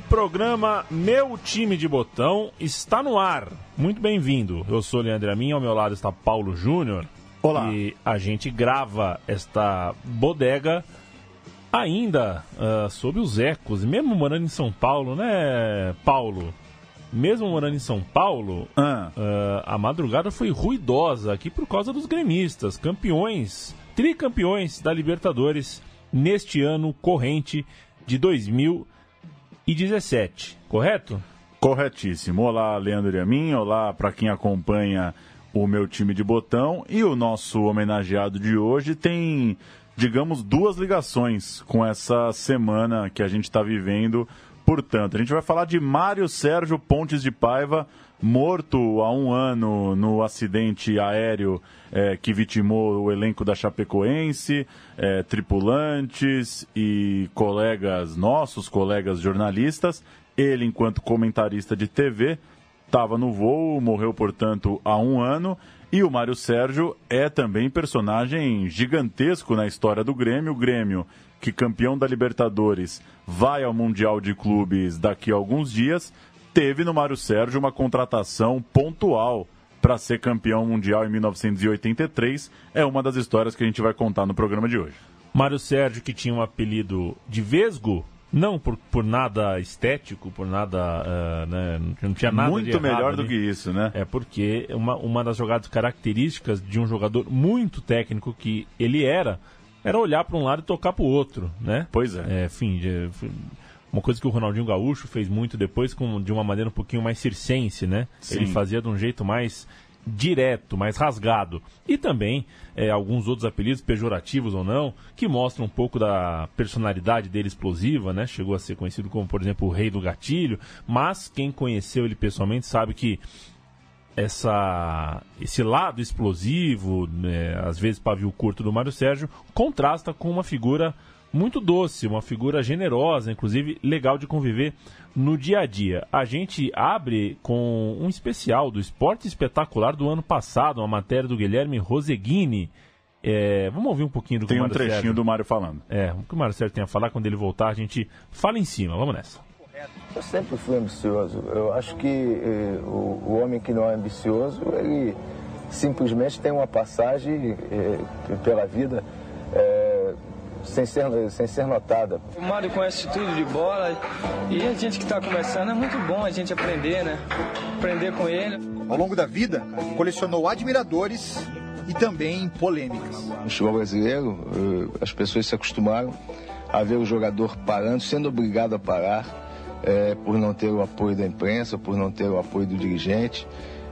O programa Meu Time de Botão está no ar. Muito bem-vindo. Eu sou o Leandro Amin, ao meu lado está Paulo Júnior. Olá. E a gente grava esta bodega ainda ah, uh, sobre os ecos, mesmo morando em São Paulo, né, Paulo? Mesmo morando em São Paulo, ah. uh, a madrugada foi ruidosa aqui por causa dos gremistas, campeões, tricampeões da Libertadores neste ano corrente de 2000 2017, correto? Corretíssimo. Olá, Leandro e a mim. Olá para quem acompanha o meu time de botão. E o nosso homenageado de hoje tem, digamos, duas ligações com essa semana que a gente está vivendo. Portanto, a gente vai falar de Mário Sérgio Pontes de Paiva, morto há um ano no acidente aéreo é, que vitimou o elenco da Chapecoense, é, tripulantes e colegas nossos, colegas jornalistas. Ele, enquanto comentarista de TV, estava no voo, morreu, portanto, há um ano. E o Mário Sérgio é também personagem gigantesco na história do Grêmio. O Grêmio, que campeão da Libertadores, vai ao Mundial de Clubes daqui a alguns dias teve no Mário Sérgio uma contratação pontual para ser campeão mundial em 1983. É uma das histórias que a gente vai contar no programa de hoje. Mário Sérgio, que tinha um apelido de Vesgo, não por, por nada estético, por nada. Uh, né, não tinha nada Muito melhor do que isso, né? É porque uma, uma das jogadas características de um jogador muito técnico que ele era, era olhar para um lado e tocar para o outro, né? Pois é. é enfim, uma coisa que o Ronaldinho Gaúcho fez muito depois, com, de uma maneira um pouquinho mais circense, né? Sim. Ele fazia de um jeito mais direto, mais rasgado. E também é, alguns outros apelidos, pejorativos ou não, que mostram um pouco da personalidade dele explosiva, né? Chegou a ser conhecido como, por exemplo, o Rei do Gatilho, mas quem conheceu ele pessoalmente sabe que essa, esse lado explosivo, né, às vezes pavio curto do Mário Sérgio, contrasta com uma figura muito doce, uma figura generosa, inclusive legal de conviver no dia a dia. A gente abre com um especial do Esporte Espetacular do ano passado, uma matéria do Guilherme Roseguini. É, vamos ouvir um pouquinho do Tem que o Mário um trechinho Sérgio, do Mário falando. É, o que o Mário Sérgio tem a falar, quando ele voltar, a gente fala em cima. Vamos nessa. Eu sempre fui ambicioso. Eu acho que eh, o, o, homem que não é ambicioso, ele simplesmente tem uma passagem eh, pela vida. Eh, sem ser, sem ser notada. O Mário conhece tudo de bola e a gente que está começando é muito bom a gente aprender, né? Aprender com ele. Ao longo da vida, colecionou admiradores e também polêmicas. No futebol brasileiro, eh, as pessoas se acostumaram a ver o jogador parando, sendo obrigado a parar, é, por não ter o apoio da imprensa, por não ter o apoio do dirigente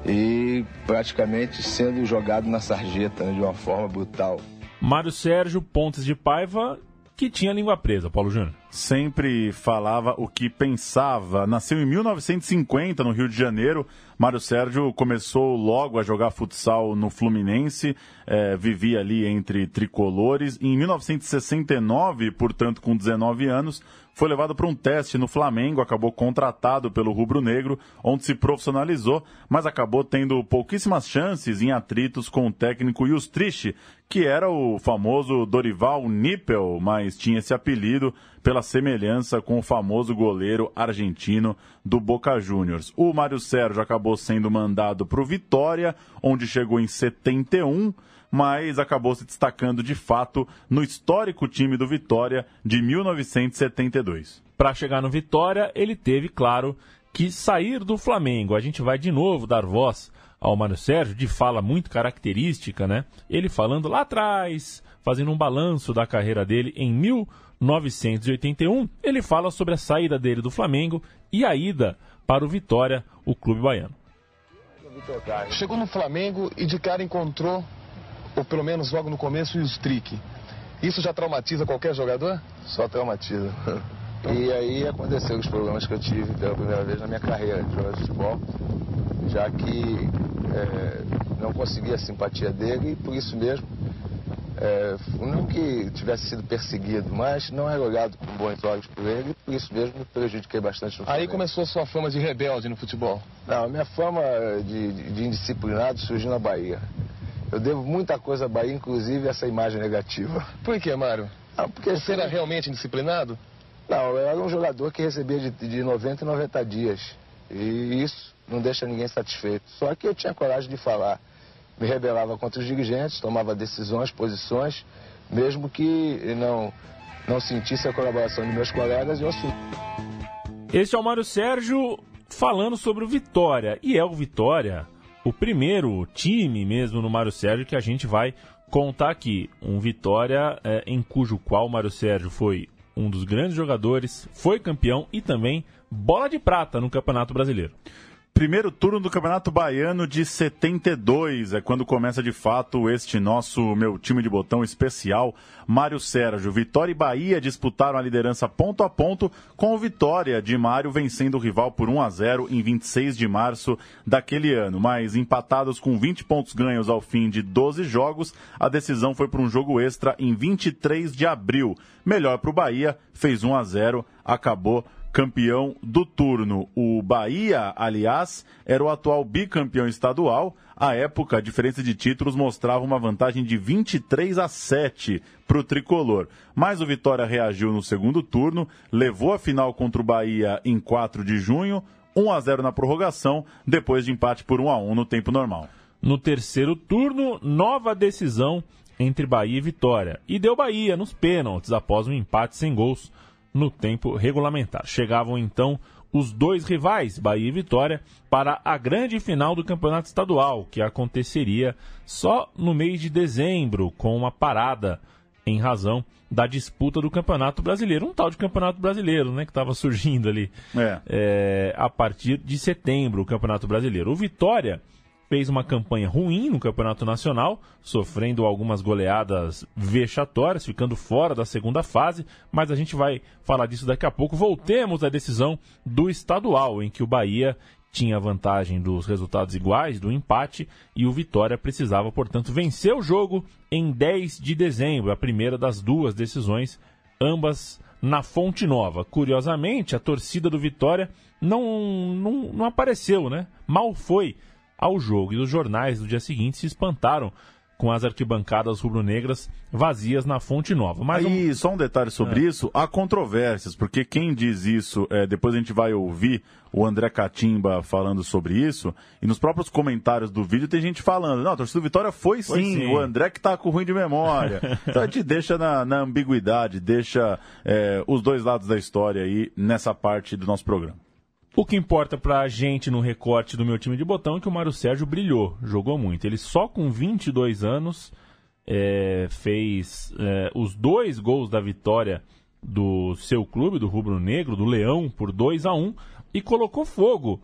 e praticamente sendo jogado na sarjeta né, de uma forma brutal. Mário Sérgio Pontes de Paiva, que tinha língua presa, Paulo Júnior. Sempre falava o que pensava. Nasceu em 1950, no Rio de Janeiro. Mário Sérgio começou logo a jogar futsal no Fluminense, é, vivia ali entre tricolores. Em 1969, portanto, com 19 anos, foi levado para um teste no Flamengo, acabou contratado pelo Rubro Negro, onde se profissionalizou, mas acabou tendo pouquíssimas chances em atritos com o técnico Justrich, que era o famoso Dorival Nippel, mas tinha esse apelido pela semelhança com o famoso goleiro argentino do Boca Juniors. O Mário Sérgio acabou sendo mandado para o Vitória, onde chegou em 71 mas acabou se destacando de fato no histórico time do Vitória de 1972. Para chegar no Vitória, ele teve, claro, que sair do Flamengo. A gente vai de novo dar voz ao Mário Sérgio, de fala muito característica, né? Ele falando lá atrás, fazendo um balanço da carreira dele em 1981. Ele fala sobre a saída dele do Flamengo e a ida para o Vitória, o clube baiano. Chegou no Flamengo e de cara encontrou ou pelo menos logo no começo, e os trick. Isso já traumatiza qualquer jogador? Só traumatiza. E aí aconteceram os problemas que eu tive pela primeira vez na minha carreira de jogador de futebol, já que é, não consegui a simpatia dele e por isso mesmo, é, não que tivesse sido perseguido, mas não era olhado com bons olhos por ele e por isso mesmo me prejudiquei bastante no Aí começou a sua fama de rebelde no futebol? Não, a minha fama de, de, de indisciplinado surgiu na Bahia. Eu devo muita coisa à Bahia, inclusive essa imagem negativa. Por que, Mário? Não, porque Você era realmente indisciplinado? Não, eu era um jogador que recebia de, de 90 em 90 dias. E isso não deixa ninguém satisfeito. Só que eu tinha coragem de falar. Me rebelava contra os dirigentes, tomava decisões, posições, mesmo que não, não sentisse a colaboração de meus colegas, eu assumi. Este é o Mário Sérgio falando sobre o Vitória. E é o Vitória o primeiro time mesmo no Mário Sérgio que a gente vai contar aqui. Um Vitória é, em cujo qual o Mário Sérgio foi um dos grandes jogadores, foi campeão e também bola de prata no Campeonato Brasileiro. Primeiro turno do Campeonato Baiano de 72 é quando começa de fato este nosso meu time de botão especial. Mário Sérgio, Vitória e Bahia disputaram a liderança ponto a ponto, com Vitória de Mário vencendo o rival por 1 a 0 em 26 de março daquele ano. Mas empatados com 20 pontos ganhos ao fim de 12 jogos, a decisão foi para um jogo extra em 23 de abril. Melhor para o Bahia, fez 1 a 0, acabou campeão do turno. O Bahia, aliás, era o atual bicampeão estadual. À época, a diferença de títulos mostrava uma vantagem de 23 a 7 para o tricolor. Mas o Vitória reagiu no segundo turno, levou a final contra o Bahia em 4 de junho, 1 a 0 na prorrogação, depois de empate por 1 a 1 no tempo normal. No terceiro turno, nova decisão entre Bahia e Vitória. E deu Bahia nos pênaltis após um empate sem gols no tempo regulamentar. Chegavam então os dois rivais, Bahia e Vitória, para a grande final do Campeonato Estadual, que aconteceria só no mês de dezembro, com uma parada em razão da disputa do Campeonato Brasileiro. Um tal de Campeonato Brasileiro, né, que estava surgindo ali É. é, a partir de setembro, o Campeonato Brasileiro. O Vitória fez uma campanha ruim no Campeonato Nacional, sofrendo algumas goleadas vexatórias, ficando fora da segunda fase, mas a gente vai falar disso daqui a pouco. Voltemos à decisão do estadual, em que o Bahia tinha vantagem dos resultados iguais, do empate, e o Vitória precisava, portanto, vencer o jogo em 10 de dezembro, a primeira das duas decisões, ambas na Fonte Nova. Curiosamente, a torcida do Vitória não, não, não apareceu, né? Mal foi ao jogo. E os jornais do dia seguinte se espantaram com as arquibancadas rubro-negras vazias na Fonte Nova. Mas um- Aí, só um detalhe sobre isso, há controvérsias, porque quem diz isso, é, depois a gente vai ouvir o André Catimba falando sobre isso, e nos próprios comentários do vídeo tem gente falando, não, a torcida do Vitória foi sim, Foi sim. o André que tá com ruim de memória. então a gente deixa na, na ambiguidade, deixa é, os dois lados da história aí nessa parte do nosso programa. O que importa pra gente no recorte do meu time de botão é que o Mário Sérgio brilhou, jogou muito. Ele só com 22 anos é, fez é, os dois gols da vitória do seu clube, do Rubro Negro, do Leão, por 2 a 1 e colocou fogo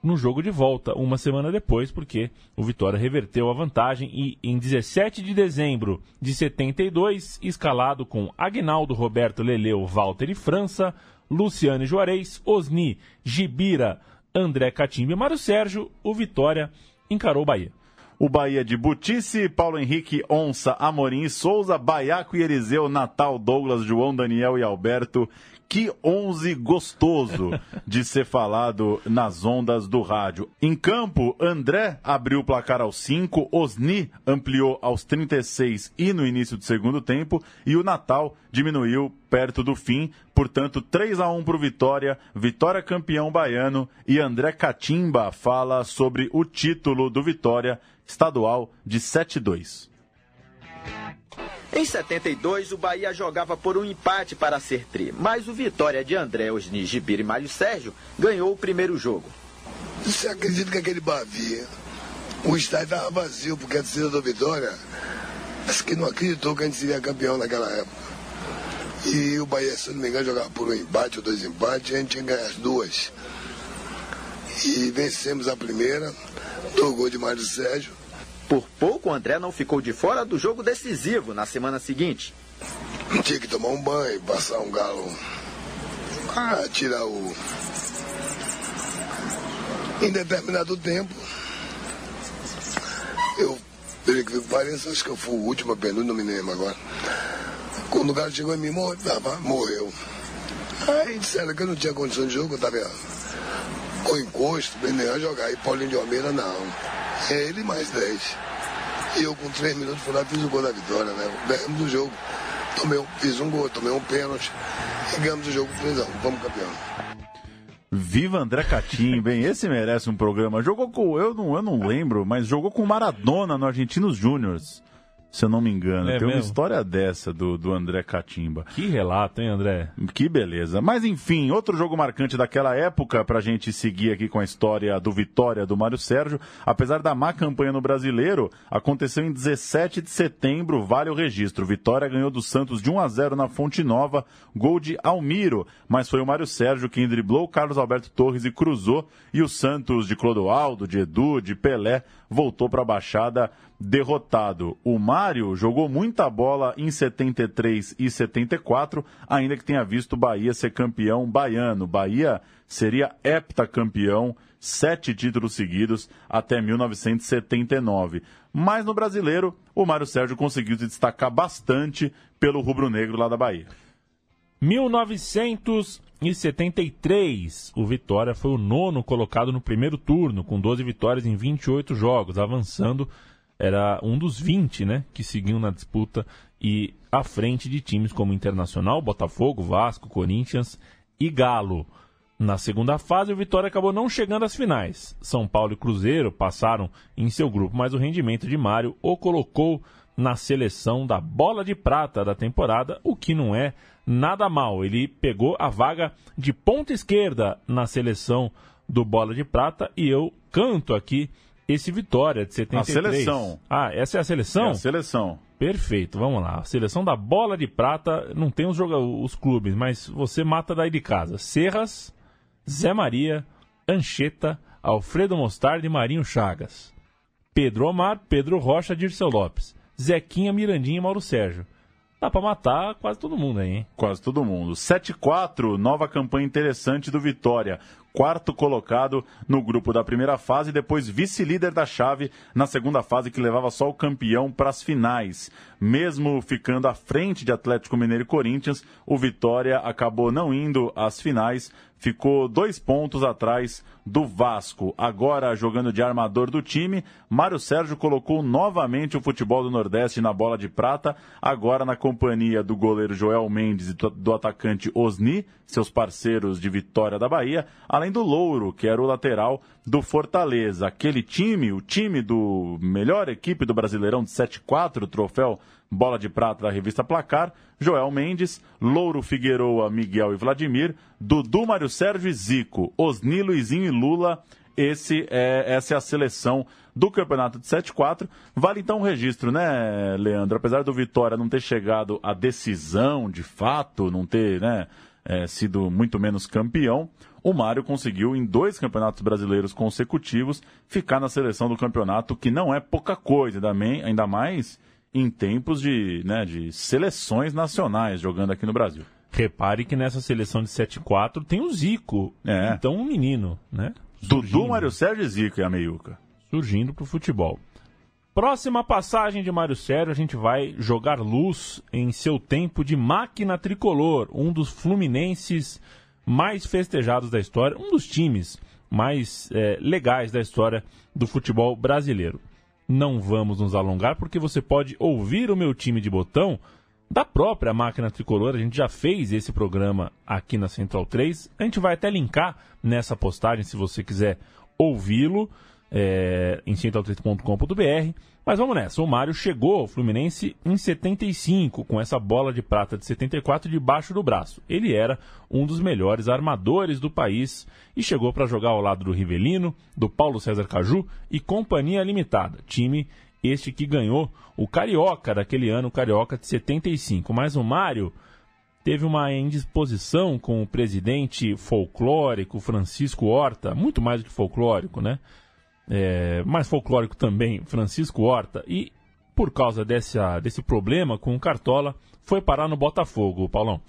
no jogo de volta, uma semana depois, porque o Vitória reverteu a vantagem e em 17 de dezembro de 72, escalado com Agnaldo, Roberto, Leleu, Walter e França, Luciane Juarez, Osni, Gibira, André Catimba e Mário Sérgio, o Vitória encarou o Bahia. O Bahia de Butice, Paulo Henrique, Onça, Amorim Souza, Baiaco e Eliseu, Natal, Douglas, João, Daniel e Alberto. Que 11 gostoso de ser falado nas ondas do rádio. Em campo, André abriu o placar aos 5, Osni ampliou aos 36 e no início do segundo tempo, e o Natal diminuiu perto do fim, portanto 3 a 1 para o Vitória, Vitória campeão baiano e André Catimba fala sobre o título do Vitória estadual de 7-2. Em 72, o Bahia jogava por um empate para ser tri, mas o Vitória de André, Osni, Gibira e Mário Sérgio ganhou o primeiro jogo. Você acredita que aquele Bavi, o estádio estava vazio, porque a torcida do Vitória, acho que não acreditou que a gente seria campeão naquela época. E o Bahia, se não me engano, jogava por um empate ou dois empates, a gente tinha que ganhar as duas. E vencemos a primeira, do gol de Mário Sérgio. Por pouco, André não ficou de fora do jogo decisivo na semana seguinte. Tinha que tomar um banho, passar um galo. Ah, tirar o. Em determinado tempo, Eu, pelo acho que eu fui o último a pergunta, não me lembro agora. Quando o cara chegou em mim, morreu. Aí disseram que eu não tinha condição de jogo, eu tava com encosto, bem a jogar. E Paulinho de Almeida, não. É ele mais 10. E eu com 3 minutos fui lá fiz o gol da vitória, né? Ganhamos o jogo. Tomei um, fiz um gol, tomei um pênalti. E ganhamos o jogo 3 x Vamos campeão. Viva André Catim, bem, esse merece um programa. Jogou com, eu não, eu não lembro, mas jogou com Maradona no Argentinos Júniors se eu não me engano. É Tem mesmo? uma história dessa do, do André Catimba. Que relato, hein, André? Que beleza. Mas enfim, outro jogo marcante daquela época, pra gente seguir aqui com a história do Vitória do Mário Sérgio, apesar da má campanha no brasileiro, aconteceu em 17 de setembro, vale o registro. Vitória ganhou do Santos de 1 a 0 na Fonte Nova, gol de Almiro, mas foi o Mário Sérgio quem driblou o Carlos Alberto Torres e cruzou, e o Santos de Clodoaldo, de Edu, de Pelé, voltou para a Baixada derrotado. O Mário jogou muita bola em 73 e 74, ainda que tenha visto o Bahia ser campeão baiano. Bahia seria heptacampeão, sete títulos seguidos até 1979. Mas no brasileiro, o Mário Sérgio conseguiu se destacar bastante pelo rubro-negro lá da Bahia. 1973, o Vitória foi o nono colocado no primeiro turno, com 12 vitórias em 28 jogos, avançando era um dos 20, né, que seguiam na disputa e à frente de times como Internacional, Botafogo, Vasco, Corinthians e Galo. Na segunda fase, o Vitória acabou não chegando às finais. São Paulo e Cruzeiro passaram em seu grupo, mas o rendimento de Mário o colocou na seleção da bola de prata da temporada, o que não é nada mal. Ele pegou a vaga de ponta esquerda na seleção do bola de prata e eu canto aqui esse Vitória de 73. A seleção. Ah, essa é a seleção? É a seleção. Perfeito, vamos lá. A seleção da bola de prata, não tem os, os clubes, mas você mata daí de casa. Serras, Zé Maria, Ancheta, Alfredo Mostarda e Marinho Chagas. Pedro Omar, Pedro Rocha, Dirceu Lopes. Zequinha, Mirandinha e Mauro Sérgio. Dá pra matar quase todo mundo aí, hein? Quase todo mundo. 7-4, nova campanha interessante do Vitória quarto colocado no grupo da primeira fase, depois vice-líder da chave na segunda fase, que levava só o campeão para as finais. Mesmo ficando à frente de Atlético Mineiro e Corinthians, o Vitória acabou não indo às finais, ficou dois pontos atrás do Vasco. Agora jogando de armador do time, Mário Sérgio colocou novamente o futebol do Nordeste na bola de prata, agora na companhia do goleiro Joel Mendes e do atacante Osni, seus parceiros de Vitória da Bahia, além do Louro, que era o lateral do Fortaleza. Aquele time, o time do melhor equipe do Brasileirão de 7-4, troféu Bola de Prata da revista Placar, Joel Mendes, Louro Figueroa, Miguel e Vladimir, Dudu, Mário Sérgio e Zico, Osni, Luizinho e Lula. Esse é, essa é a seleção do campeonato de 7-4. Vale então um registro, né, Leandro? Apesar do Vitória não ter chegado à decisão de fato, não ter né, é, sido muito menos campeão, o Mário conseguiu, em dois campeonatos brasileiros consecutivos, ficar na seleção do campeonato, que não é pouca coisa, ainda mais em tempos de, né, de seleções nacionais jogando aqui no Brasil. Repare que nessa seleção de 7-4 tem o Zico. É. Então um menino, né? Surgindo. Dudu, Mário Sérgio e Zico é a meiuca. Surgindo pro futebol. Próxima passagem de Mário Sérgio, a gente vai jogar luz em seu tempo de máquina tricolor, um dos fluminenses mais festejados da história, um dos times mais é, legais da história do futebol brasileiro não vamos nos alongar, porque você pode ouvir o meu time de botão da própria máquina tricolor. A gente já fez esse programa aqui na Central 3. A gente vai até linkar nessa postagem se você quiser ouvi-lo é, em central3.com.br. Mas vamos nessa. O Mário chegou ao Fluminense em 75, com essa bola de prata de 74 debaixo do braço. Ele era um dos melhores armadores do país e chegou para jogar ao lado do Rivelino, do Paulo César Caju e Companhia Limitada, time este que ganhou o Carioca daquele ano, o Carioca de 75. Mas o Mário teve uma indisposição com o presidente folclórico Francisco Horta, muito mais do que folclórico, né? É, mais folclórico também, Francisco Horta, e por causa dessa, desse problema com o Cartola, foi parar no Botafogo, Paulão.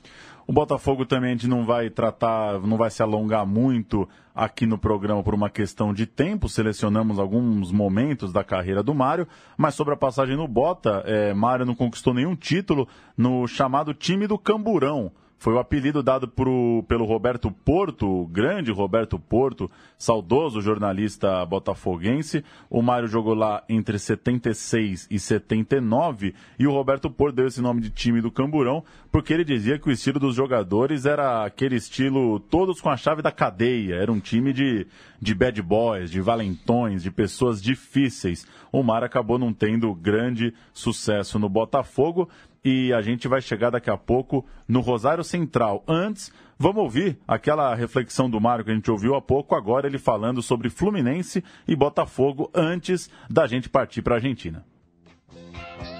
O Botafogo também a gente não vai tratar, não vai se alongar muito aqui no programa por uma questão de tempo. Selecionamos alguns momentos da carreira do Mário, mas sobre a passagem no Bota, é, Mário não conquistou nenhum título no chamado time do Camburão. Foi o apelido dado pro, pelo Roberto Porto, o grande Roberto Porto, saudoso jornalista botafoguense. O Mário jogou lá entre 76 e 79 e o Roberto Porto deu esse nome de time do Camburão porque ele dizia que o estilo dos jogadores era aquele estilo todos com a chave da cadeia. Era um time de, de bad boys, de valentões, de pessoas difíceis. O Mário acabou não tendo grande sucesso no Botafogo e a gente vai chegar daqui a pouco no Rosário Central. Antes, vamos ouvir aquela reflexão do Mário que a gente ouviu há pouco, agora ele falando sobre Fluminense e Botafogo antes da gente partir para a Argentina.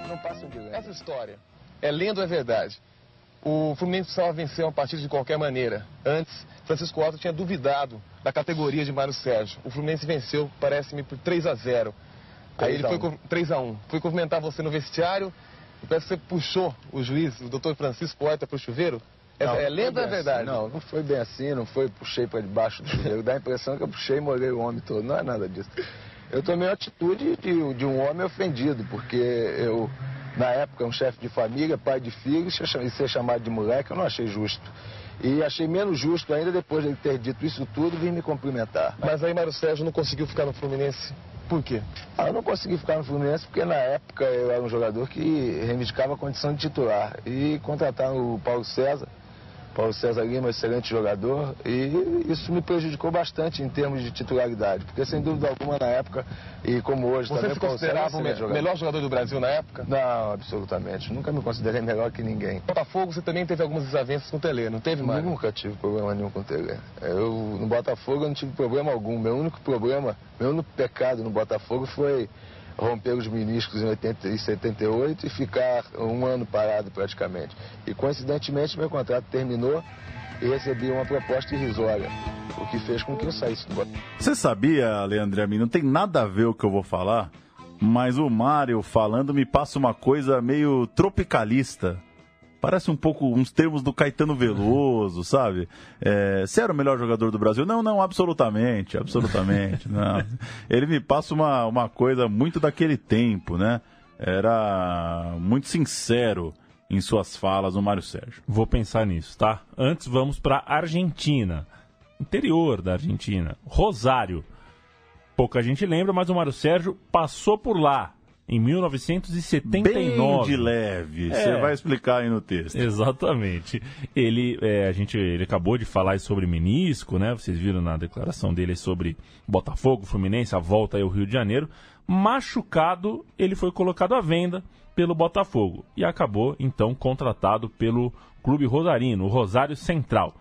Não passam de Essa história é lenda ou é verdade? O Fluminense precisava vencer uma partida de qualquer maneira. Antes, Francisco Otto tinha duvidado da categoria de Mário Sérgio. O Fluminense venceu, parece-me, por 3 a 0 Aí ele foi 3 a 1 Fui cumprimentar você no vestiário, Parece que você puxou o juiz, o doutor Francisco Horta, para o chuveiro? É, não, é lenda ou é verdade? Assim. Não, não foi bem assim, não foi puxei para debaixo do chuveiro. Dá a impressão que eu puxei e molhei o homem todo. Não é nada disso. Eu tomei a atitude de, de um homem ofendido, porque eu, na época, um chefe de família, pai de filhos, e ser chamado de moleque, eu não achei justo. E achei menos justo ainda depois de ele ter dito isso tudo, vir me cumprimentar. Mas aí Mário Sérgio não conseguiu ficar no Fluminense por quê? Ah, eu não consegui ficar no Fluminense porque na época eu era um jogador que reivindicava a condição de titular. E contrataram o Paulo César, Paulo César Lima, excelente jogador, e isso me prejudicou bastante em termos de titularidade, porque sem dúvida alguma na época, e como hoje Você também... Você se considerava o me jogador. melhor jogador do Brasil na época? Não, absolutamente. Nunca me considerei melhor que ninguém. Botafogo você também teve algumas desavenças com o Tele, não teve, mais? Nunca tive problema nenhum com o Tele. Eu, no Botafogo eu não tive problema algum. Meu único problema, meu único pecado no Botafogo foi romper os meniscos em 80, e 78 e ficar um ano parado praticamente. E coincidentemente meu contrato terminou e recebi uma proposta irrisória, o que fez com que eu saísse do Botafogo. Você sabia, Leandro Amin, não tem nada a ver o que eu vou falar, mas o Mário falando me passa uma coisa meio tropicalista. Parece um pouco uns termos do Caetano Veloso, sabe? É, você era o melhor jogador do Brasil? Não, não, absolutamente, absolutamente. não. Ele me passa uma, uma coisa muito daquele tempo, né? Era muito sincero em suas falas o Mário Sérgio. Vou pensar nisso, tá? Antes vamos para Argentina, interior da Argentina, Rosário. Pouca gente lembra, mas o Mário Sérgio passou por lá em 1979. Bem de leve, você é, vai explicar aí no texto. Exatamente. Ele, é, a gente, ele acabou de falar sobre menisco, né? Vocês viram na declaração dele sobre Botafogo, Fluminense, a volta aí ao Rio de Janeiro. Machucado, ele foi colocado à venda pelo Botafogo e acabou então contratado pelo Clube Rosarino, o Rosário Central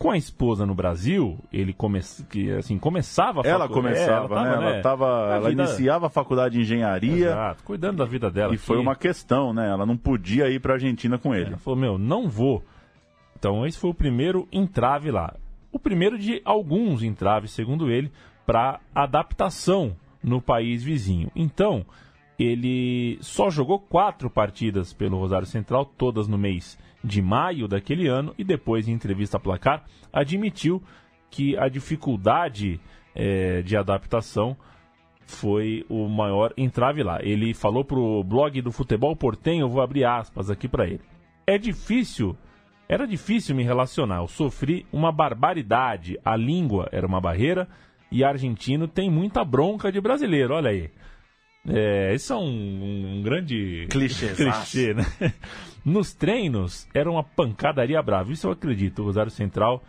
com a esposa no Brasil, ele come... que, assim, começava a Ela começava, é, ela né? Tava, ela, tava, ela vida... iniciava a faculdade de engenharia. Exato, cuidando da vida dela. E aqui. foi uma questão, né? Ela não podia ir para a Argentina com ele. Ela falou: Meu, não vou. Então, esse foi o primeiro entrave lá. O primeiro de alguns entraves, segundo ele, para adaptação no país vizinho. Então, ele só jogou quatro partidas pelo Rosário Central, todas no mês de maio daquele ano e depois, em entrevista a placar, admitiu que a dificuldade é, de adaptação foi o maior entrave lá. Ele falou para o blog do Futebol Portenho, eu vou abrir aspas aqui para ele. É difícil, era difícil me relacionar, eu sofri uma barbaridade, a língua era uma barreira e argentino tem muita bronca de brasileiro, olha aí. É, esse é um, um grande clichê, né? Nos treinos era uma pancadaria brava, isso eu acredito. O Rosário Central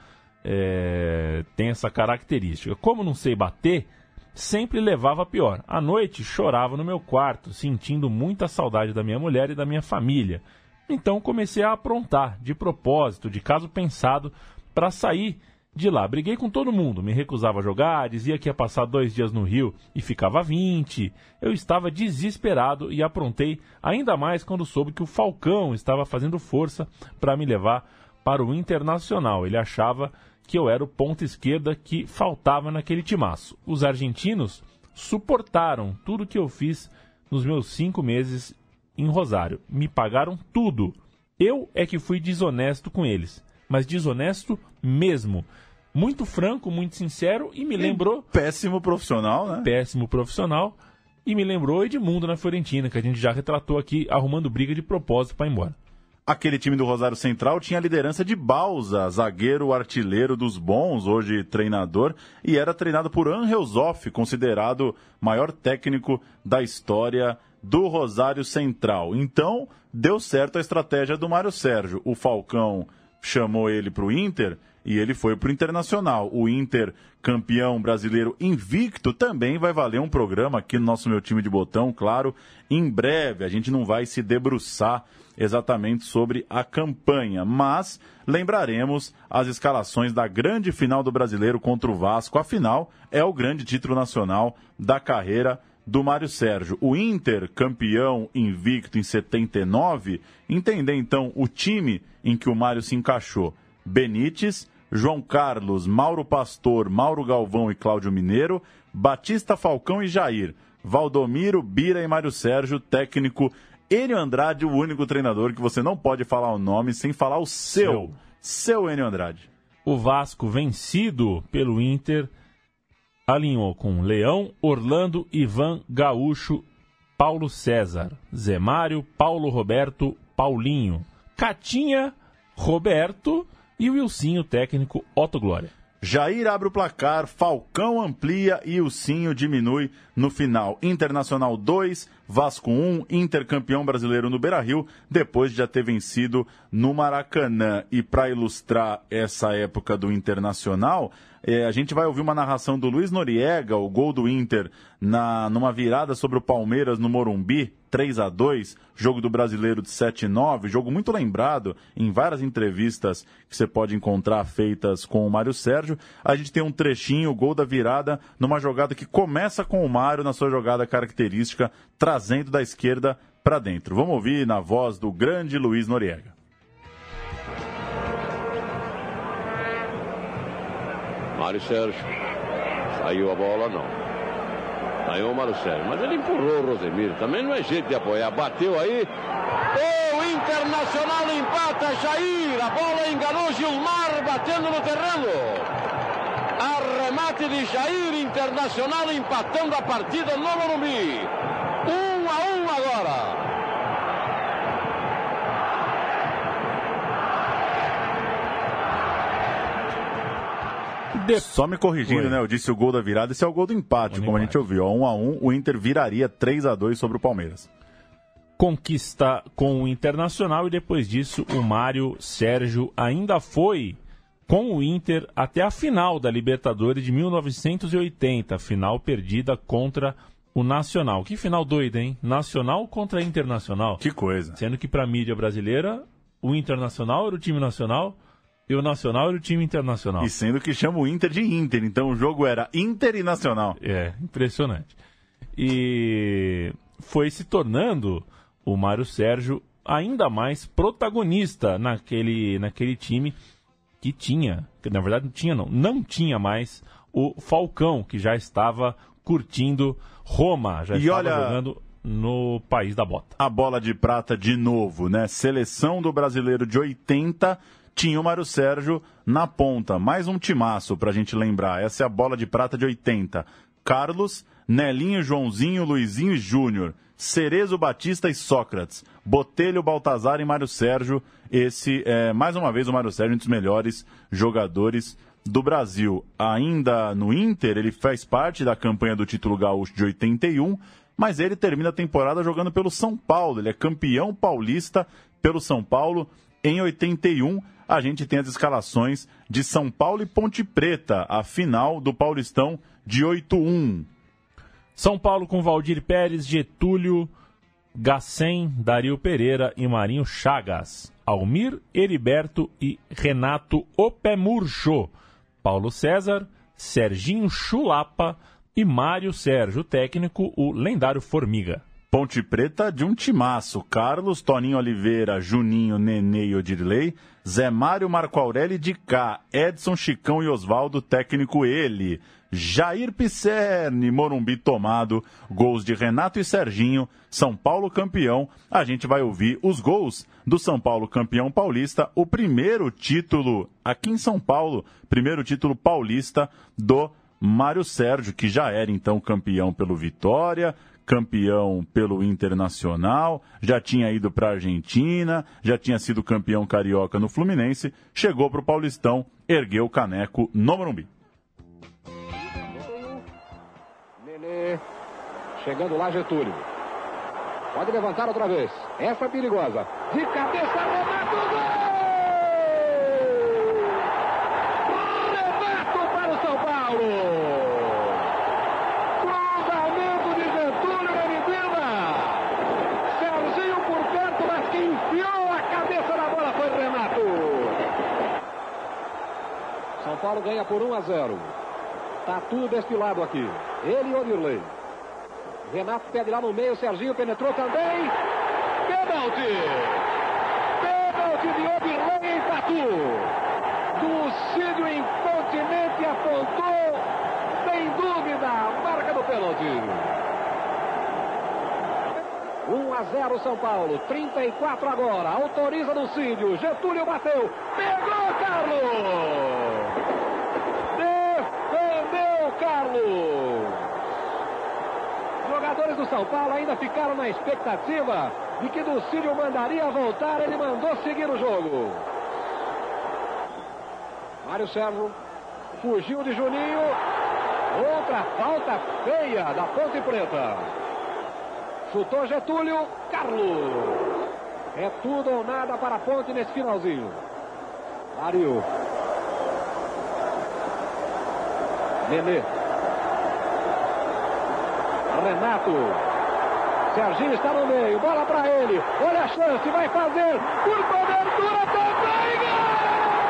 é, tem essa característica. Como não sei bater, sempre levava pior. À noite chorava no meu quarto, sentindo muita saudade da minha mulher e da minha família. Então comecei a aprontar, de propósito, de caso pensado, para sair de lá, briguei com todo mundo, me recusava a jogar, dizia que ia passar dois dias no Rio e ficava 20. Eu estava desesperado e aprontei ainda mais quando soube que o Falcão estava fazendo força para me levar para o Internacional. Ele achava que eu era o ponta esquerda que faltava naquele timaço. Os argentinos suportaram tudo que eu fiz nos meus cinco meses em Rosário. Me pagaram tudo Eu é que fui desonesto com eles, mas desonesto mesmo. Muito franco, muito sincero e me lembrou. Péssimo profissional, né? Péssimo profissional. E me lembrou Edmundo na Fiorentina, que a gente já retratou aqui, arrumando briga de propósito para ir embora. Aquele time do Rosário Central tinha a liderança de Balsa, zagueiro artilheiro dos bons, hoje treinador, e era treinado por Angel Zoff, considerado maior técnico da história do Rosário Central. Então, deu certo a estratégia do Mário Sérgio. O Falcão chamou ele para o Inter e ele foi para o Internacional. O Inter, campeão brasileiro invicto, também vai valer um programa aqui no nosso meu time de botão, claro. Em breve, a gente não vai se debruçar exatamente sobre a campanha, mas lembraremos as escalações da grande final do brasileiro contra o Vasco. Afinal, é o grande título nacional da carreira do Mário Sérgio. O Inter, campeão invicto em 79, entender então o time em que o Mário se encaixou. Benítez, João Carlos, Mauro Pastor, Mauro Galvão e Cláudio Mineiro, Batista Falcão e Jair, Valdomiro, Bira e Mário Sérgio, técnico Enio Andrade, o único treinador que você não pode falar o nome sem falar o seu. Seu, seu Enio Andrade. O Vasco vencido pelo Inter alinhou com Leão, Orlando, Ivan, Gaúcho, Paulo César, Zé Mário, Paulo Roberto, Paulinho, Catinha, Roberto e Wilsinho, técnico Otto Glória. Jair abre o placar, Falcão amplia e o Sinho diminui no final. Internacional 2, Vasco 1, intercampeão brasileiro no Beira-Rio, depois de já ter vencido no Maracanã. E para ilustrar essa época do Internacional, é, a gente vai ouvir uma narração do Luiz Noriega, o gol do Inter, na, numa virada sobre o Palmeiras no Morumbi, 3 a 2 jogo do brasileiro de 7 9, jogo muito lembrado em várias entrevistas que você pode encontrar feitas com o Mário Sérgio. A gente tem um trechinho, o gol da virada, numa jogada que começa com o Mário na sua jogada característica, trazendo da esquerda para dentro. Vamos ouvir na voz do grande Luiz Noriega. Mário Sérgio. Saiu a bola, não. Saiu o Mário Sérgio. Mas ele empurrou o Rosemiro. Também não é jeito de apoiar. Bateu aí. O Internacional empata Jair. A bola enganou Gilmar batendo no terreno. Arremate de Jair Internacional empatando a partida no Morumbi. Um a um agora. De... Só me corrigindo, Foi. né? Eu disse o gol da virada, esse é o gol do empate, como empate. a gente ouviu. 1 um a 1 um, o Inter viraria 3 a 2 sobre o Palmeiras. Conquista com o Internacional e depois disso o Mário Sérgio ainda foi com o Inter até a final da Libertadores de 1980, final perdida contra o Nacional. Que final doida, hein? Nacional contra Internacional. Que coisa. Sendo que para a mídia brasileira, o Internacional era o time nacional e o Nacional era o time internacional. E sendo que chama o Inter de Inter, então o jogo era Inter e Nacional. É, impressionante. E foi se tornando o Mário Sérgio ainda mais protagonista naquele, naquele time que tinha, que na verdade não tinha não, não tinha mais o Falcão, que já estava curtindo Roma, já e estava olha... jogando no país da bota. A bola de prata de novo, né? Seleção do brasileiro de 80 tinha o Mário Sérgio na ponta. Mais um timaço para a gente lembrar. Essa é a bola de prata de 80. Carlos, Nelinho, Joãozinho, Luizinho e Júnior. Cerezo, Batista e Sócrates. Botelho, Baltazar e Mário Sérgio. Esse é, mais uma vez, o Mário Sérgio, um dos melhores jogadores do Brasil. Ainda no Inter, ele faz parte da campanha do título gaúcho de 81, mas ele termina a temporada jogando pelo São Paulo. Ele é campeão paulista pelo São Paulo em 81 a gente tem as escalações de São Paulo e Ponte Preta, a final do Paulistão de 8-1. São Paulo com Valdir Pérez, Getúlio, Gacém, Dario Pereira e Marinho Chagas. Almir, Heriberto e Renato Opemurcho. Paulo César, Serginho Chulapa e Mário Sérgio, técnico, o lendário Formiga. Ponte Preta de um timaço. Carlos, Toninho Oliveira, Juninho, Nenê e Odirley. Zé Mário, Marco Aurélio de cá. Edson, Chicão e Oswaldo, técnico ele. Jair Pisserni, Morumbi tomado, gols de Renato e Serginho, São Paulo campeão. A gente vai ouvir os gols do São Paulo campeão paulista, o primeiro título aqui em São Paulo, primeiro título paulista do Mário Sérgio, que já era então campeão pelo Vitória, campeão pelo Internacional, já tinha ido para a Argentina, já tinha sido campeão carioca no Fluminense, chegou para o Paulistão, ergueu o caneco no Morumbi. Chegando lá, Getúlio. Pode levantar outra vez. Essa é perigosa. De cabeça, Renato, gol! Renato para o São Paulo! Cruzamento de Getúlio na medida. Serginho por perto, mas quem enfiou a cabeça na bola foi Renato. São Paulo ganha por 1 a 0. Tá tudo deste lado aqui. Ele e Odirley. Renato pede lá no meio, Serginho penetrou também. Pênalti! Pênalti de Odirley em Tatu. Lucídio incontinente apontou, sem dúvida, a marca do pênalti. 1 a 0 São Paulo, 34 agora, autoriza Lucídio, Getúlio bateu, pegou Carlos! Carlos! jogadores do São Paulo ainda ficaram na expectativa de que Ducílio mandaria voltar. Ele mandou seguir o jogo. Mário Sérgio fugiu de Juninho. Outra falta feia da Ponte Preta. Chutou Getúlio. Carlos. É tudo ou nada para a Ponte nesse finalzinho. Mário. Nenê. Renato. Serginho está no meio, bola para ele. Olha a chance, vai fazer por cobertura também. Gol!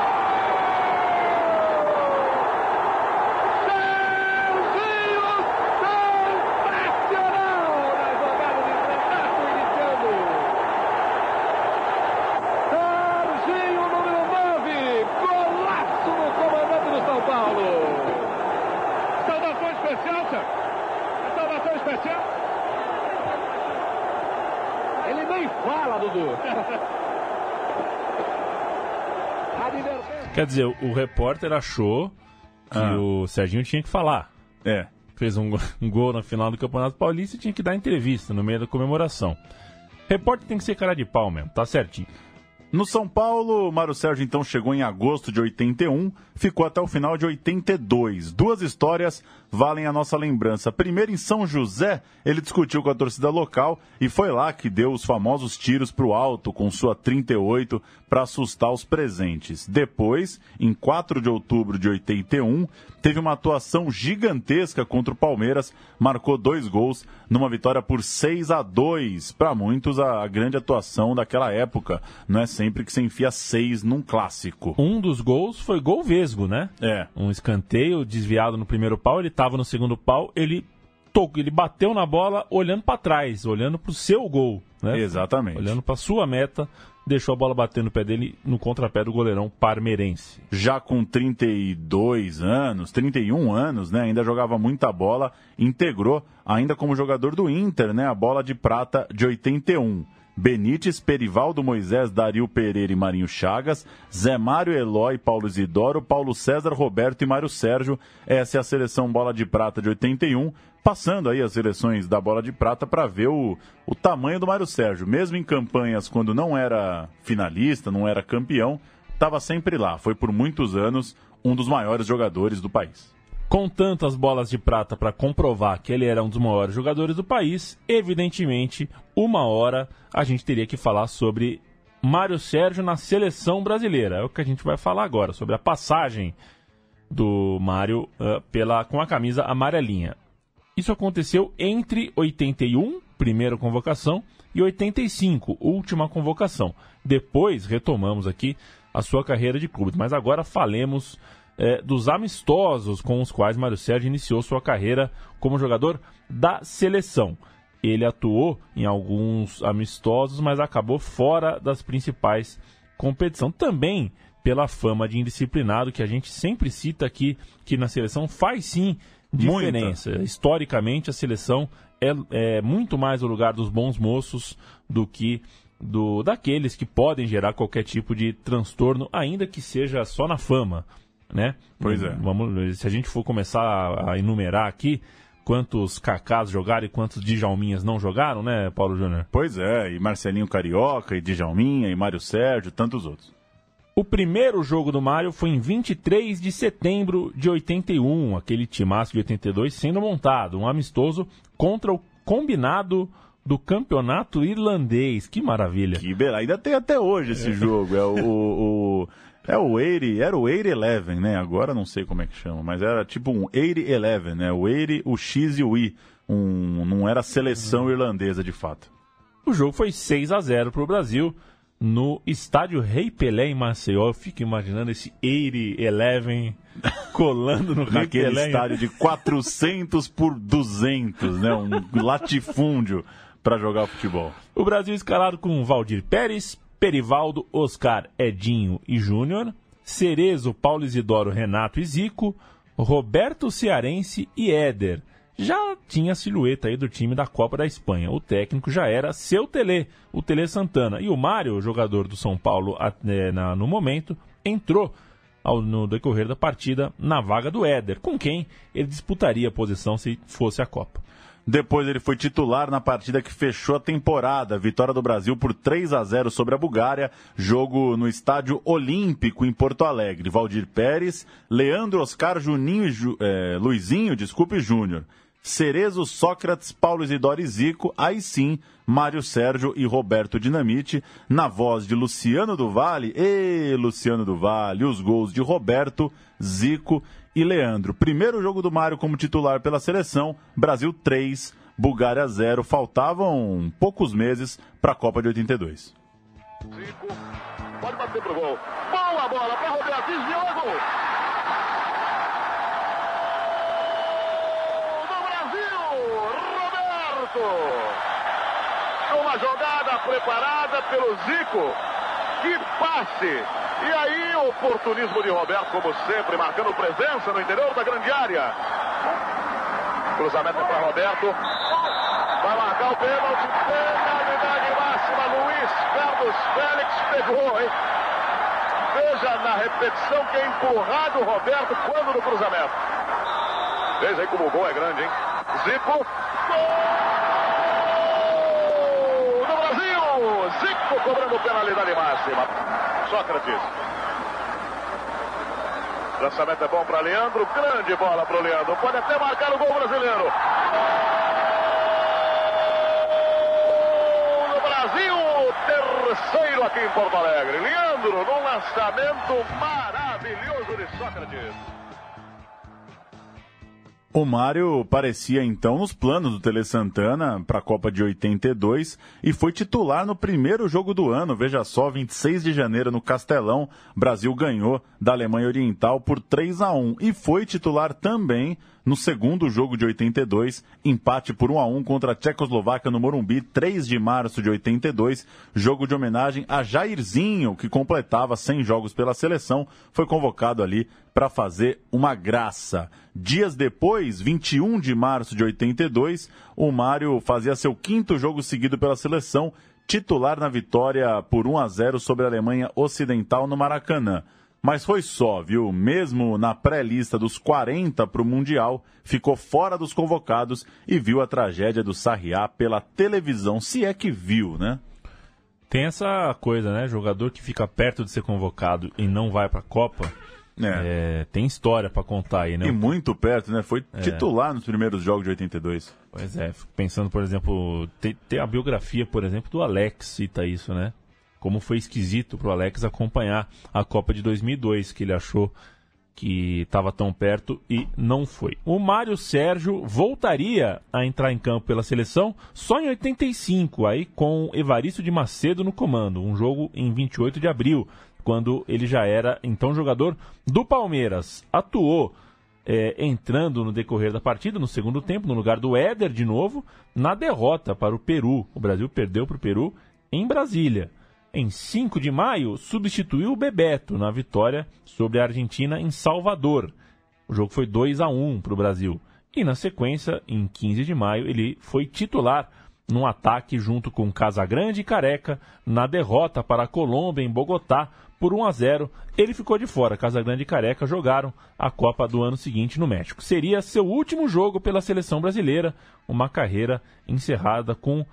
Quer dizer, o repórter achou que ah. o Serginho tinha que falar. É. Fez um, um, gol na final do Campeonato Paulista e tinha que dar entrevista no meio da comemoração. Repórter tem que ser cara de pau mesmo, tá certinho. No São Paulo, Mário Sérgio então chegou em agosto de 81, ficou até o final de 82. Duas histórias valem a nossa lembrança. Primeiro, em São José, ele discutiu com a torcida local e foi lá que deu os famosos tiros para o alto com sua 38 para assustar os presentes. Depois, em 4 de outubro de 81, teve uma atuação gigantesca contra o Palmeiras, marcou dois gols numa vitória por 6 a 2. Para muitos, a, grande atuação daquela época. Não é sempre que se enfia seis num clássico. Um dos gols foi gol vesgo, né? É. Um escanteio desviado no primeiro pau, ele estava no segundo pau, ele tocou, ele bateu na bola olhando para trás, olhando para o seu gol, né? Exatamente. Olhando para sua meta, deixou a bola bater no pé dele no contrapé do goleirão parmeirense. Já com 32 anos, 31 anos, né, ainda jogava muita bola, integrou ainda como jogador do Inter, né, a bola de prata de 81. Benítez, Perivaldo Moisés, Dario Pereira e Marinho Chagas, Zé Mário Eloy, Paulo Isidoro, Paulo César, Roberto e Mário Sérgio. Essa é a seleção Bola de Prata de 81. Passando aí as seleções da Bola de Prata para ver o, o tamanho do Mário Sérgio. Mesmo em campanhas quando não era finalista, não era campeão, estava sempre lá. Foi por muitos anos um dos maiores jogadores do país com tantas bolas de prata para comprovar que ele era um dos maiores jogadores do país, evidentemente, uma hora a gente teria que falar sobre Mário Sérgio na seleção brasileira. É o que a gente vai falar agora, sobre a passagem do Mário uh, pela, com a camisa amarelinha. Isso aconteceu entre 81, primeira convocação, e 85, última convocação. Depois retomamos aqui a sua carreira de clube. Mas agora falemos é, dos amistosos com os quais Mário Sérgio iniciou sua carreira como jogador da seleção. Ele atuou em alguns amistosos, mas acabou fora das principais competições. Também pela fama de indisciplinado que a gente sempre cita aqui, que na seleção faz sim diferença. Muita. Historicamente, a seleção é, é muito mais o lugar dos bons moços do que do daqueles que podem gerar qualquer tipo de transtorno, ainda que seja só na fama, né? Pois é. Vamos, se a gente for começar a, enumerar aqui quantos Cacás jogaram e quantos Djalminhas não jogaram, né, Paulo Júnior? Pois é, e Marcelinho Carioca, e Djalminha, e Mário Sérgio, tantos outros. O primeiro jogo do Mário foi em 23 de setembro de 81, aquele timaço de 82 sendo montado, um amistoso contra o combinado do campeonato irlandês. Que maravilha. Que beleza. Ainda tem até hoje esse é. jogo. É o, o, é o 80, era o 8011, né? Agora não sei como é que chama, mas era tipo um 8011, né? O 80, o X e o I. Um, não era seleção uhum. irlandesa de fato. O jogo foi 6 a 0 para o Brasil no estádio Rei Pelé em Maceió. Eu fico imaginando esse 8011 colando no Rei Naquele Pelé. estádio de 400 por 200, né? Um latifúndio para jogar futebol. O Brasil escalado com Valdir Pérez, Perivaldo, Oscar, Edinho e Júnior, Cerezo, Paulo Isidoro, Renato e Zico, Roberto Cearense e Éder. Já tinha a silhueta aí do time da Copa da Espanha. O técnico já era seu Tele, o Tele Santana. E o Mário, jogador do São Paulo é, na, no momento, entrou ao, no decorrer da partida na vaga do Éder, com quem ele disputaria a posição se fosse a Copa. Depois ele foi titular na partida que fechou a temporada. Vitória do Brasil por 3 a 0 sobre a Bulgária. Jogo no Estádio Olímpico em Porto Alegre. Valdir Pérez, Leandro Oscar Juninho Ju, é, Luizinho, desculpe, Júnior. Cerezo, Sócrates, Paulo Isidoro e Zico, aí sim, Mário Sérgio e Roberto Dinamite, na voz de Luciano do Vale, e Luciano do Vale, os gols de Roberto, Zico e Leandro. Primeiro jogo do Mário como titular pela seleção, Brasil 3, Bulgária 0. Faltavam poucos meses para a Copa de 82. Zico, pode bater pro gol. Boa bola para Roberto, desviou o gol. Do Brasil, Roberto. Uma jogada preparada pelo Zico. Que passe! E aí, oportunismo de Roberto, como sempre, marcando presença no interior da grande área. Cruzamento é para Roberto. Vai marcar o pênalti. Penalidade máxima. Luiz Carlos Félix pegou, hein? Veja na repetição que é empurrado o Roberto quando no cruzamento. Veja aí como o gol é grande, hein? Zico. Gol do Cobrando penalidade máxima. Sócrates. Lançamento é bom para Leandro. Grande bola para o Leandro. Pode até marcar o gol brasileiro. Terceiro aqui em Porto Alegre. Leandro no lançamento maravilhoso de Sócrates. O Mário parecia então nos planos do Tele Santana para a Copa de 82 e foi titular no primeiro jogo do ano. Veja só, 26 de janeiro no Castelão, Brasil ganhou da Alemanha Oriental por 3 a 1 e foi titular também no segundo jogo de 82, empate por 1 a 1 contra a Tchecoslováquia no Morumbi, 3 de março de 82, jogo de homenagem a Jairzinho, que completava 100 jogos pela seleção, foi convocado ali para fazer uma graça. Dias depois, 21 de março de 82, o Mário fazia seu quinto jogo seguido pela seleção, titular na vitória por 1 a 0 sobre a Alemanha Ocidental no Maracanã. Mas foi só, viu? Mesmo na pré-lista dos 40 para o Mundial, ficou fora dos convocados e viu a tragédia do Sarriá pela televisão, se é que viu, né? Tem essa coisa, né? Jogador que fica perto de ser convocado e não vai para a Copa. É. É, tem história para contar aí, né? E muito perto, né? Foi é. titular nos primeiros jogos de 82. Pois é, pensando, por exemplo, tem, tem a biografia, por exemplo, do Alex cita isso, né? Como foi esquisito para o Alex acompanhar a Copa de 2002, que ele achou que estava tão perto e não foi. O Mário Sérgio voltaria a entrar em campo pela seleção só em 85, aí com Evaristo de Macedo no comando, um jogo em 28 de abril, quando ele já era então jogador do Palmeiras. Atuou é, entrando no decorrer da partida, no segundo tempo, no lugar do Éder de novo, na derrota para o Peru. O Brasil perdeu para o Peru em Brasília. Em 5 de maio, substituiu o Bebeto na vitória sobre a Argentina em Salvador. O jogo foi 2 a 1 para o Brasil. E na sequência, em 15 de maio, ele foi titular num ataque junto com Casagrande e Careca na derrota para a Colômbia em Bogotá por 1 a 0. Ele ficou de fora. Casagrande e Careca jogaram a Copa do ano seguinte no México. Seria seu último jogo pela seleção brasileira, uma carreira encerrada com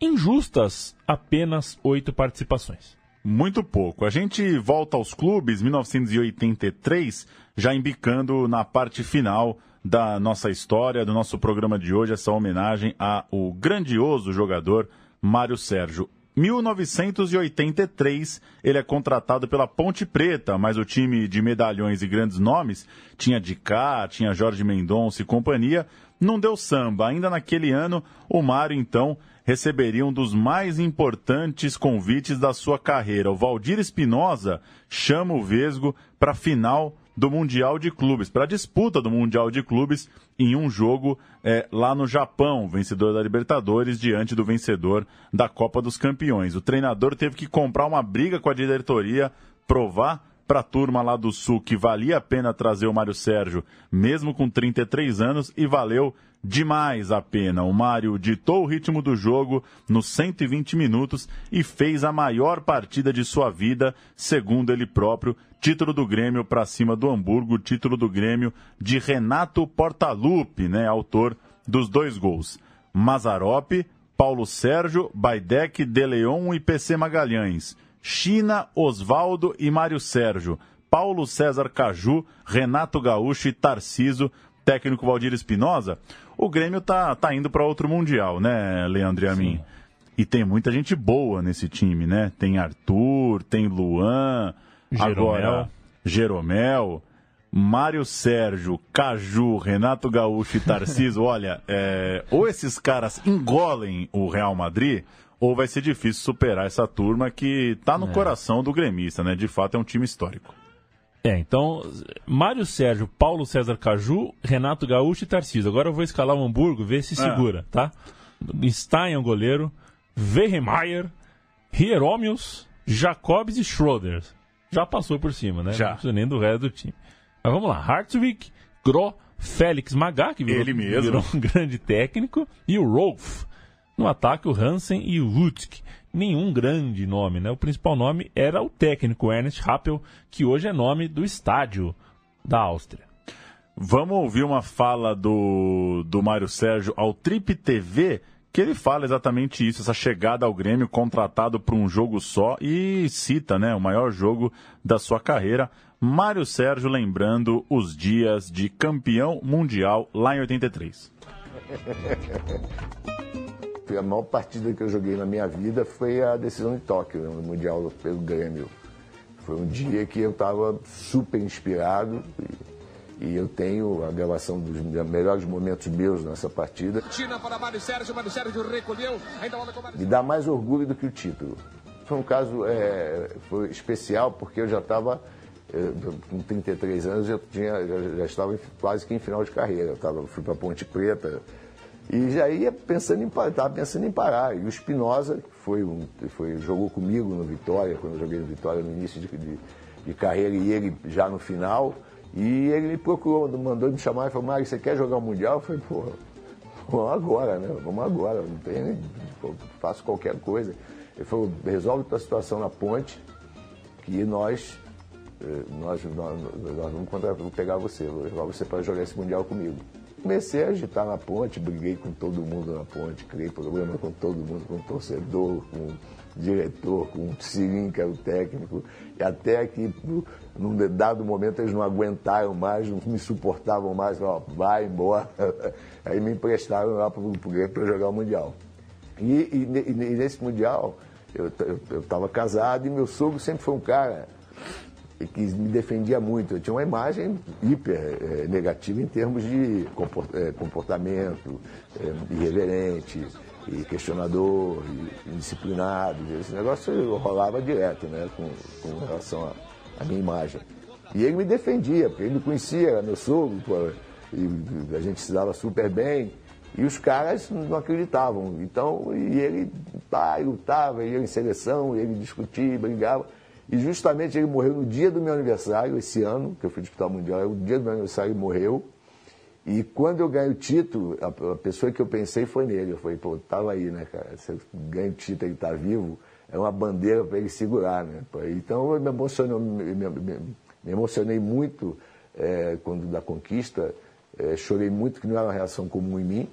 injustas apenas oito participações. Muito pouco. A gente volta aos clubes 1983, já embicando na parte final da nossa história, do nosso programa de hoje, essa homenagem ao grandioso jogador Mário Sérgio. 1983, ele é contratado pela Ponte Preta, mas o time de medalhões e grandes nomes tinha Dicá, tinha Jorge Mendonça e companhia, não deu samba. Ainda naquele ano, o Mário, então, receberia um dos mais importantes convites da sua carreira. O Valdir Espinosa chama o Vesgo para a final do Mundial de Clubes, para a disputa do Mundial de Clubes em um jogo é, lá no Japão, vencedor da Libertadores, diante do vencedor da Copa dos Campeões. O treinador teve que comprar uma briga com a diretoria, provar para a turma lá do Sul que valia a pena trazer o Mário Sérgio, mesmo com 33 anos, e valeu demais a pena. O Mário ditou o ritmo do jogo nos 120 minutos e fez a maior partida de sua vida, segundo ele próprio. Título do Grêmio para cima do Hamburgo, título do Grêmio de Renato Portaluppi, né, autor dos dois gols. Mazarope, Paulo Sérgio, Baidec, De Leon e PC Magalhães. China, Osvaldo e Mário Sérgio. Paulo César Caju, Renato Gaúcho e Tarciso, técnico Valdir Espinosa o Grêmio tá, tá indo para outro Mundial, né, Leandro e a mim? E tem muita gente boa nesse time, né? Tem Arthur, tem Luan, Jeromel. agora Jeromel, Mário Sérgio, Caju, Renato Gaúcho e Tarciso. Olha, é, ou esses caras engolem o Real Madrid, ou vai ser difícil superar essa turma que tá no é. coração do gremista, né? De fato é um time histórico. É, então, Mário Sérgio, Paulo César Caju, Renato Gaúcho e Tarcísio. Agora eu vou escalar o Hamburgo, ver se é. segura, é. tá? Stein é o goleiro, Vermeyer, Hieronymus, Jacobs e Schroeder. Já passou por cima, né? Já. Não precisa nem do resto do time. Mas vamos lá, Hartwig, Gro, Félix Magá, que virou, Ele mesmo. virou um grande técnico, e o Rolf. No ataque, o Hansen e o Lutsk nenhum grande nome, né? O principal nome era o técnico Ernest Happel, que hoje é nome do estádio da Áustria. Vamos ouvir uma fala do, do Mário Sérgio ao Trip TV, que ele fala exatamente isso, essa chegada ao Grêmio contratado para um jogo só e cita, né, o maior jogo da sua carreira. Mário Sérgio lembrando os dias de campeão mundial lá em 83. a maior partida que eu joguei na minha vida foi a decisão de Tóquio, no Mundial pelo Grêmio. Foi um dia que eu estava super inspirado e, e, eu tenho a gravação dos melhores momentos meus nessa partida. Me dá mais orgulho do que o título. Foi um caso é, foi especial porque eu já estava é, com 33 anos, eu tinha, já, já estava quase que em final de carreira. Eu tava, fui para Ponte Preta, e já ia pensando em estava pensando em parar. E o Espinosa, que foi, um, foi, jogou comigo no Vitória, quando eu joguei no Vitória no início de, de, de carreira, e ele já no final. E ele me procurou, mandou me chamar e falou, Mário, você quer jogar o Mundial? Eu falei, pô, vamos agora, né? Vamos agora, não tem, faço qualquer coisa. Ele falou, resolve tua situação na ponte, que nós, eh, nós, nós, nós vamos pegar você, vou levar você para jogar esse Mundial comigo comecei a agitar na ponte, briguei com todo mundo na ponte, criei problema com todo mundo, com o torcedor, com o diretor, com o Sirim, que era o técnico, e até que num dado momento eles não aguentaram mais, não me suportavam mais, ó, vai embora. Aí me emprestaram lá para o Grêmio para jogar o Mundial. E, e, e nesse Mundial eu estava casado e meu sogro sempre foi um cara que me defendia muito. Eu tinha uma imagem hiper é, negativa em termos de eh, comportamento, é, irreverente, e questionador, e indisciplinado. Esse negócio rolava direto né, com, com relação à minha imagem. E ele me defendia, porque ele me conhecia, era meu sogro, pô, e a gente se dava super bem. E os caras não acreditavam. Então, e ele pá, lutava, ia em seleção, ele discutia, brigava. E justamente ele morreu no dia do meu aniversário, esse ano, que eu fui disputar o Mundial, o dia do meu aniversário ele morreu. E quando eu ganhei o título, a, a, pessoa que eu pensei foi nele. Eu falei, pô, tava aí, né, cara? Você ganha o título, ele tá vivo, é uma bandeira para ele segurar, né? Então eu me emocionei, me, me, me emocionei muito é, quando da conquista, é, chorei muito, que não era uma reação comum em mim,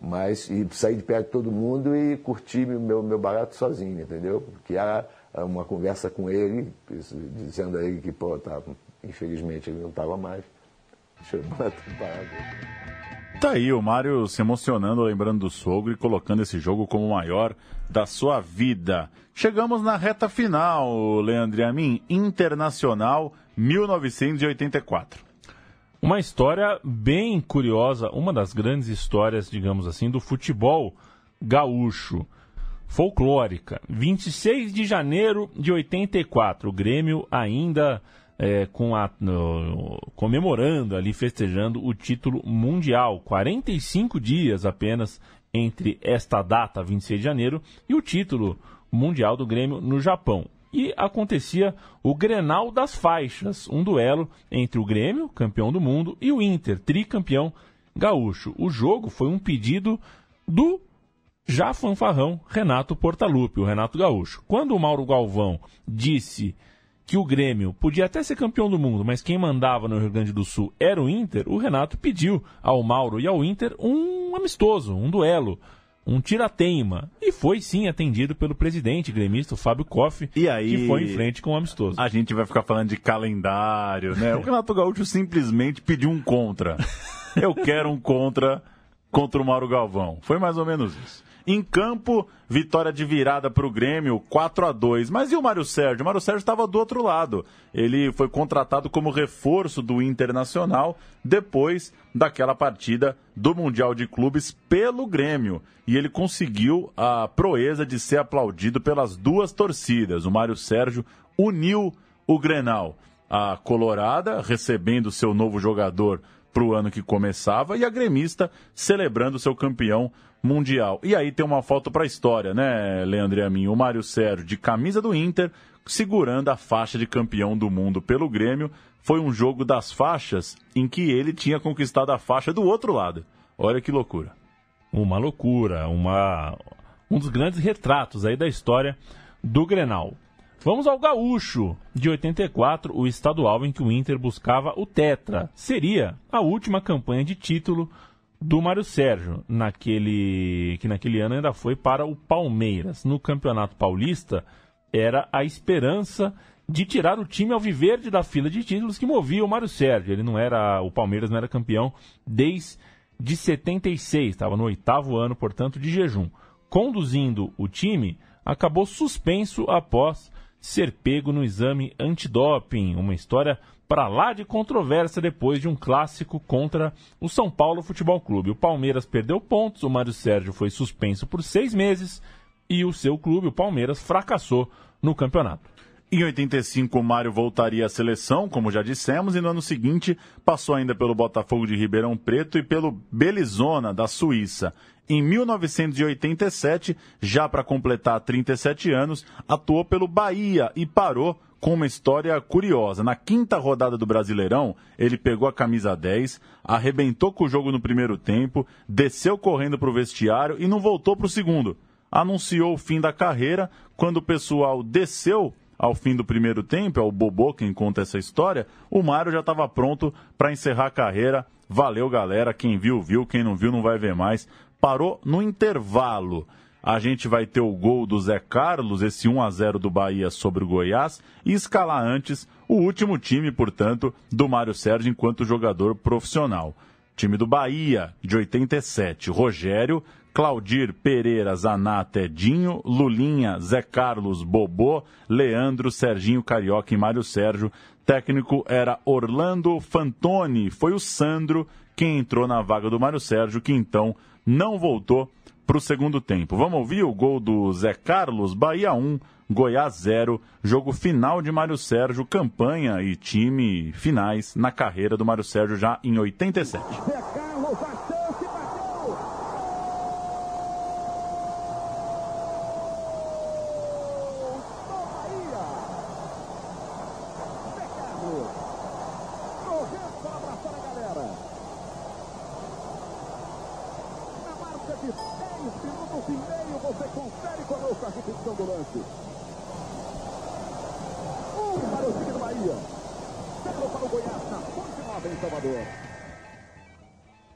mas e saí de perto de todo mundo e curti meu, meu barato sozinho, entendeu? Que era uma conversa com ele, dizendo a ele que, pô, tá, infelizmente ele não estava mais. Tá aí o Mário se emocionando, lembrando do sogro e colocando esse jogo como o maior da sua vida. Chegamos na reta final, Leandro e a mim, Internacional 1984. Uma história bem curiosa, uma das grandes histórias, digamos assim, do futebol gaúcho. Folclórica. 26 de janeiro de 84. O Grêmio ainda é, com a, no, comemorando ali, festejando o título mundial. 45 dias apenas entre esta data, 26 de janeiro, e o título mundial do Grêmio no Japão. E acontecia o Grenal das Faixas, um duelo entre o Grêmio, campeão do mundo, e o Inter, tricampeão gaúcho. O jogo foi um pedido do já fanfarrão Renato Portaluppi, o Renato Gaúcho. Quando o Mauro Galvão disse que o Grêmio podia até ser campeão do mundo, mas quem mandava no Rio Grande do Sul era o Inter, o Renato pediu ao Mauro e ao Inter um amistoso, um duelo, um tirateima. E foi sim atendido pelo presidente gremista, o Fábio Koff, e aí, que foi em frente com o amistoso. A gente vai ficar falando de calendário, né? O Renato Gaúcho simplesmente pediu um contra. Eu quero um contra contra o Mauro Galvão. Foi mais ou menos isso. Em campo, vitória de virada para o Grêmio, 4 a 2 Mas e o Mário Sérgio? O Mário Sérgio estava do outro lado. Ele foi contratado como reforço do Internacional depois daquela partida do Mundial de Clubes pelo Grêmio. E ele conseguiu a proeza de ser aplaudido pelas duas torcidas. O Mário Sérgio uniu o Grenal. A Colorada recebendo seu novo jogador para o ano que começava e a gremista celebrando seu campeão mundial. E aí tem uma foto para a história, né, Leandro e a mim? O Mário Sérgio de camisa do Inter segurando a faixa de campeão do mundo pelo Grêmio. Foi um jogo das faixas em que ele tinha conquistado a faixa do outro lado. Olha que loucura. Uma loucura, uma um dos grandes retratos aí da história do Grenal. Vamos ao Gaúcho, de 84, o estadual em que o Inter buscava o Tetra. Seria a última campanha de título do Mário Sérgio, naquele, que naquele ano ainda foi para o Palmeiras. No Campeonato Paulista, era a esperança de tirar o time ao viverde da fila de títulos que movia o Mário Sérgio. Ele não era, o Palmeiras não era campeão desde 76, estava no oitavo ano, portanto, de jejum. Conduzindo o time, acabou suspenso após ser pego no exame antidoping. Uma história para lá de controvérsia depois de um clássico contra o São Paulo Futebol Clube. O Palmeiras perdeu pontos, o Mário Sérgio foi suspenso por seis meses e o seu clube, o Palmeiras, fracassou no campeonato. Em 85, o Mário voltaria à seleção, como já dissemos, e no ano seguinte passou ainda pelo Botafogo de Ribeirão Preto e pelo Belizona, da Suíça. Em 1987, já para completar 37 anos, atuou pelo Bahia e parou com uma história curiosa. Na quinta rodada do Brasileirão, ele pegou a camisa 10, arrebentou com o jogo no primeiro tempo, desceu correndo para o vestiário e não voltou para o segundo. Anunciou o fim da carreira quando o pessoal desceu ao fim do primeiro tempo, é o Bobô quem conta essa história, o Mário já estava pronto para encerrar a carreira. Valeu, galera. Quem viu, viu. Quem não viu, não vai ver mais parou no intervalo. A gente vai ter o gol do Zé Carlos, esse 1 a 0 do Bahia sobre o Goiás, e escalar antes o último time, portanto, do Mário Sérgio enquanto jogador profissional. Time do Bahia, de 87, Rogério, Claudir Pereira, Zanata, Edinho, Lulinha, Zé Carlos, Bobô, Leandro, Serginho Carioca e Mário Sérgio. Técnico era Orlando Fantoni, foi o Sandro quem entrou na vaga do Mário Sérgio, que então não voltou para o segundo tempo. Vamos ouvir o gol do Zé Carlos, Bahia 1, Goiás 0, jogo final de Mário Sérgio, campanha e time finais na carreira do Mário Sérgio já em 87. Zé Carlos, a chance, bateu! minutos e meio. Você confere conosco a repetição do lance. Um para o time do Bahia. Zero para o Goiás na Fonte Nova em Salvador.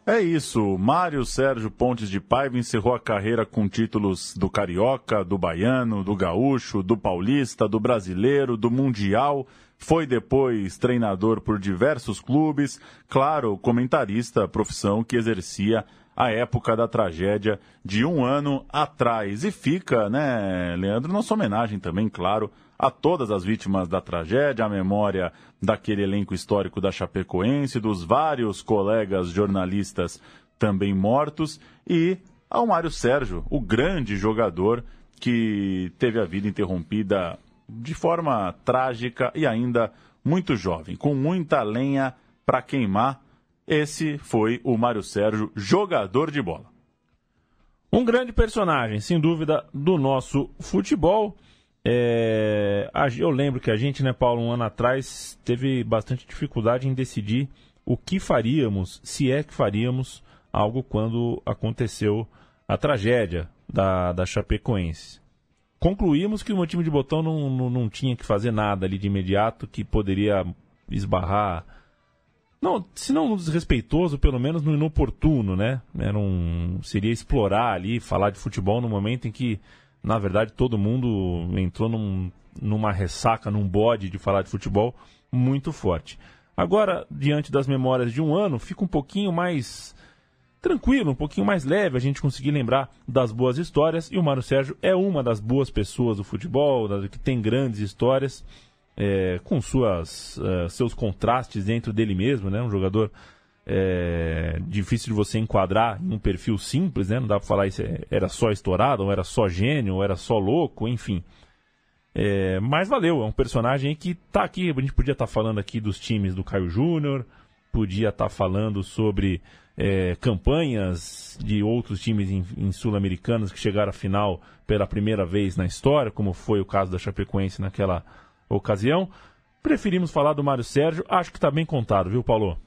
É isso, Mário Sérgio Pontes de Paiva encerrou a carreira com títulos do Carioca, do Baiano, do Gaúcho, do Paulista, do Brasileiro, do Mundial. Foi depois treinador por diversos clubes, claro, comentarista, profissão que exercia a época da tragédia de um ano atrás. E fica, né, Leandro, nossa homenagem também, claro, a todas as vítimas da tragédia, a memória daquele elenco histórico da Chapecoense, dos vários colegas jornalistas também mortos e ao Mário Sérgio, o grande jogador que teve a vida interrompida de forma trágica e ainda muito jovem, com muita lenha para queimar. Esse foi o Mário Sérgio, jogador de bola. Um grande personagem, sem dúvida, do nosso futebol. É, eu lembro que a gente, né, Paulo, um ano atrás, teve bastante dificuldade em decidir o que faríamos, se é que faríamos algo quando aconteceu a tragédia da, da Chapecoense. Concluímos que o meu time de botão não, não, não tinha que fazer nada ali de imediato que poderia esbarrar. Não, se não desrespeitoso, pelo menos no inoportuno, né? Era um, seria explorar ali, falar de futebol no momento em que na verdade, todo mundo entrou num, numa ressaca, num bode de falar de futebol muito forte. Agora, diante das memórias de um ano, fica um pouquinho mais tranquilo, um pouquinho mais leve a gente conseguir lembrar das boas histórias. E o Mário Sérgio é uma das boas pessoas do futebol, que tem grandes histórias, é, com suas, uh, seus contrastes dentro dele mesmo, né? Um jogador é, difícil de você enquadrar em um perfil simples, né? Não dá para falar isso era só estourado, ou era só gênio, ou era só louco, enfim. É, mas valeu, é um personagem que tá aqui. A gente podia estar tá falando aqui dos times do Caio Júnior, podia estar tá falando sobre é, campanhas de outros times em, em sul-americanos que chegaram à final pela primeira vez na história, como foi o caso da Chapecoense naquela ocasião. Preferimos falar do Mário Sérgio, acho que está bem contado, viu, Paulo?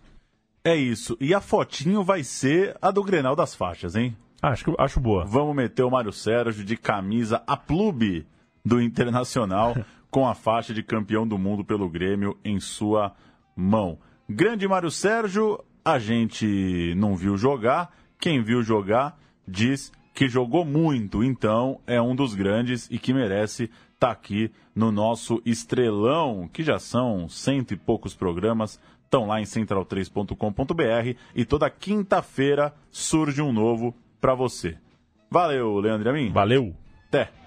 É isso. E a fotinho vai ser a do Grenal das faixas, hein? Acho, acho boa. Vamos meter o Mário Sérgio de camisa a clube do Internacional com a faixa de campeão do mundo pelo Grêmio em sua mão. Grande Mário Sérgio, a gente não viu jogar. Quem viu jogar diz que jogou muito, então é um dos grandes e que merece estar tá aqui no nosso estrelão, que já são cento e poucos programas estão lá em central3.com.br e toda quinta-feira surge um novo para você. Valeu, Leandro e a mim. Valeu. Até.